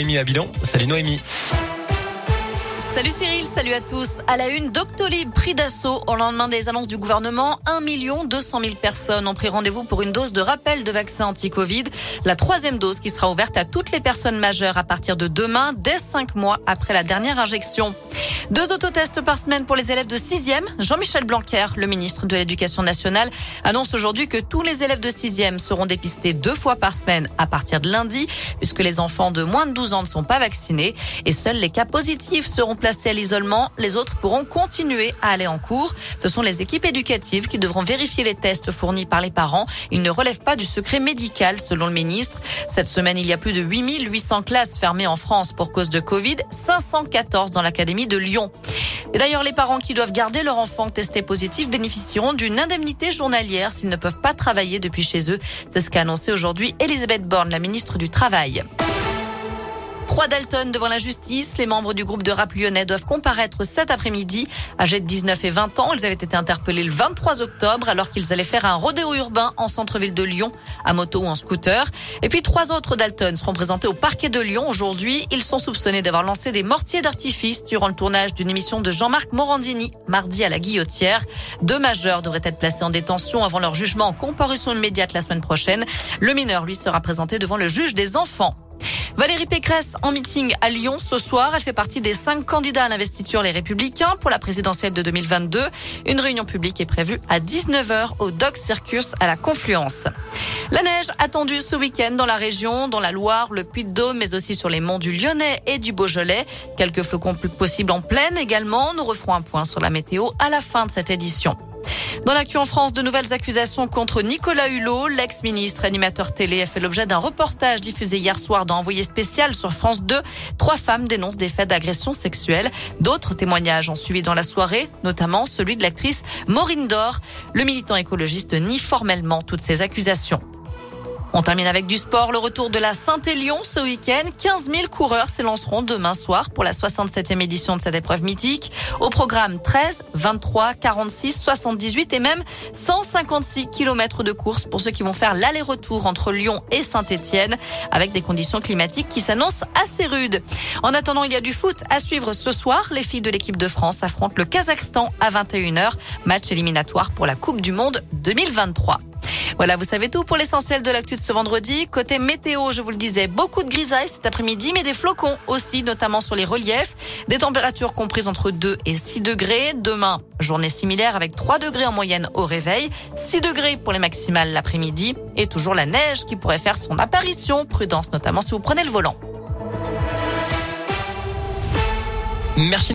Noémie Abilon. Salut Noémie. Salut Cyril, salut à tous. À la une, Doctolib pris d'assaut au lendemain des annonces du gouvernement. 1 200 000 personnes ont pris rendez-vous pour une dose de rappel de vaccin anti-Covid. La troisième dose qui sera ouverte à toutes les personnes majeures à partir de demain, dès 5 mois après la dernière injection. Deux autotests par semaine pour les élèves de 6e. Jean-Michel Blanquer, le ministre de l'Éducation nationale, annonce aujourd'hui que tous les élèves de 6e seront dépistés deux fois par semaine à partir de lundi, puisque les enfants de moins de 12 ans ne sont pas vaccinés. Et seuls les cas positifs seront placés à l'isolement. Les autres pourront continuer à aller en cours. Ce sont les équipes éducatives qui devront vérifier les tests fournis par les parents. Ils ne relèvent pas du secret médical, selon le ministre. Cette semaine, il y a plus de 8800 classes fermées en France pour cause de Covid, 514 dans l'académie de Lyon. Et d'ailleurs, les parents qui doivent garder leur enfant testé positif bénéficieront d'une indemnité journalière s'ils ne peuvent pas travailler depuis chez eux. C'est ce qu'a annoncé aujourd'hui Elisabeth Borne, la ministre du Travail. Trois Dalton devant la justice. Les membres du groupe de rap lyonnais doivent comparaître cet après-midi. Âgés de 19 et 20 ans, ils avaient été interpellés le 23 octobre alors qu'ils allaient faire un rodéo urbain en centre-ville de Lyon, à moto ou en scooter. Et puis trois autres Dalton seront présentés au parquet de Lyon aujourd'hui. Ils sont soupçonnés d'avoir lancé des mortiers d'artifice durant le tournage d'une émission de Jean-Marc Morandini, mardi à la Guillotière. Deux majeurs devraient être placés en détention avant leur jugement en comparution immédiate la semaine prochaine. Le mineur, lui, sera présenté devant le juge des enfants. Valérie Pécresse en meeting à Lyon ce soir. Elle fait partie des cinq candidats à l'investiture Les Républicains pour la présidentielle de 2022. Une réunion publique est prévue à 19h au Doc Circus à la Confluence. La neige attendue ce week-end dans la région, dans la Loire, le Puy-de-Dôme, mais aussi sur les monts du Lyonnais et du Beaujolais. Quelques flocons possibles en pleine également. Nous referons un point sur la météo à la fin de cette édition. Dans l'actu en France, de nouvelles accusations contre Nicolas Hulot, l'ex-ministre animateur télé, a fait l'objet d'un reportage diffusé hier soir dans Envoyé spécial sur France 2. Trois femmes dénoncent des faits d'agression sexuelle. D'autres témoignages ont suivi dans la soirée, notamment celui de l'actrice Maureen Dor. Le militant écologiste nie formellement toutes ces accusations. On termine avec du sport. Le retour de la Saint-Élion ce week-end. 15 000 coureurs s'élanceront demain soir pour la 67e édition de cette épreuve mythique. Au programme 13, 23, 46, 78 et même 156 kilomètres de course pour ceux qui vont faire l'aller-retour entre Lyon et Saint-Étienne avec des conditions climatiques qui s'annoncent assez rudes. En attendant, il y a du foot à suivre ce soir. Les filles de l'équipe de France affrontent le Kazakhstan à 21h. Match éliminatoire pour la Coupe du Monde 2023. Voilà, vous savez tout pour l'essentiel de l'actu de ce vendredi. Côté météo, je vous le disais, beaucoup de grisailles cet après-midi, mais des flocons aussi, notamment sur les reliefs. Des températures comprises entre 2 et 6 degrés. Demain, journée similaire avec 3 degrés en moyenne au réveil, 6 degrés pour les maximales l'après-midi et toujours la neige qui pourrait faire son apparition. Prudence notamment si vous prenez le volant. Merci.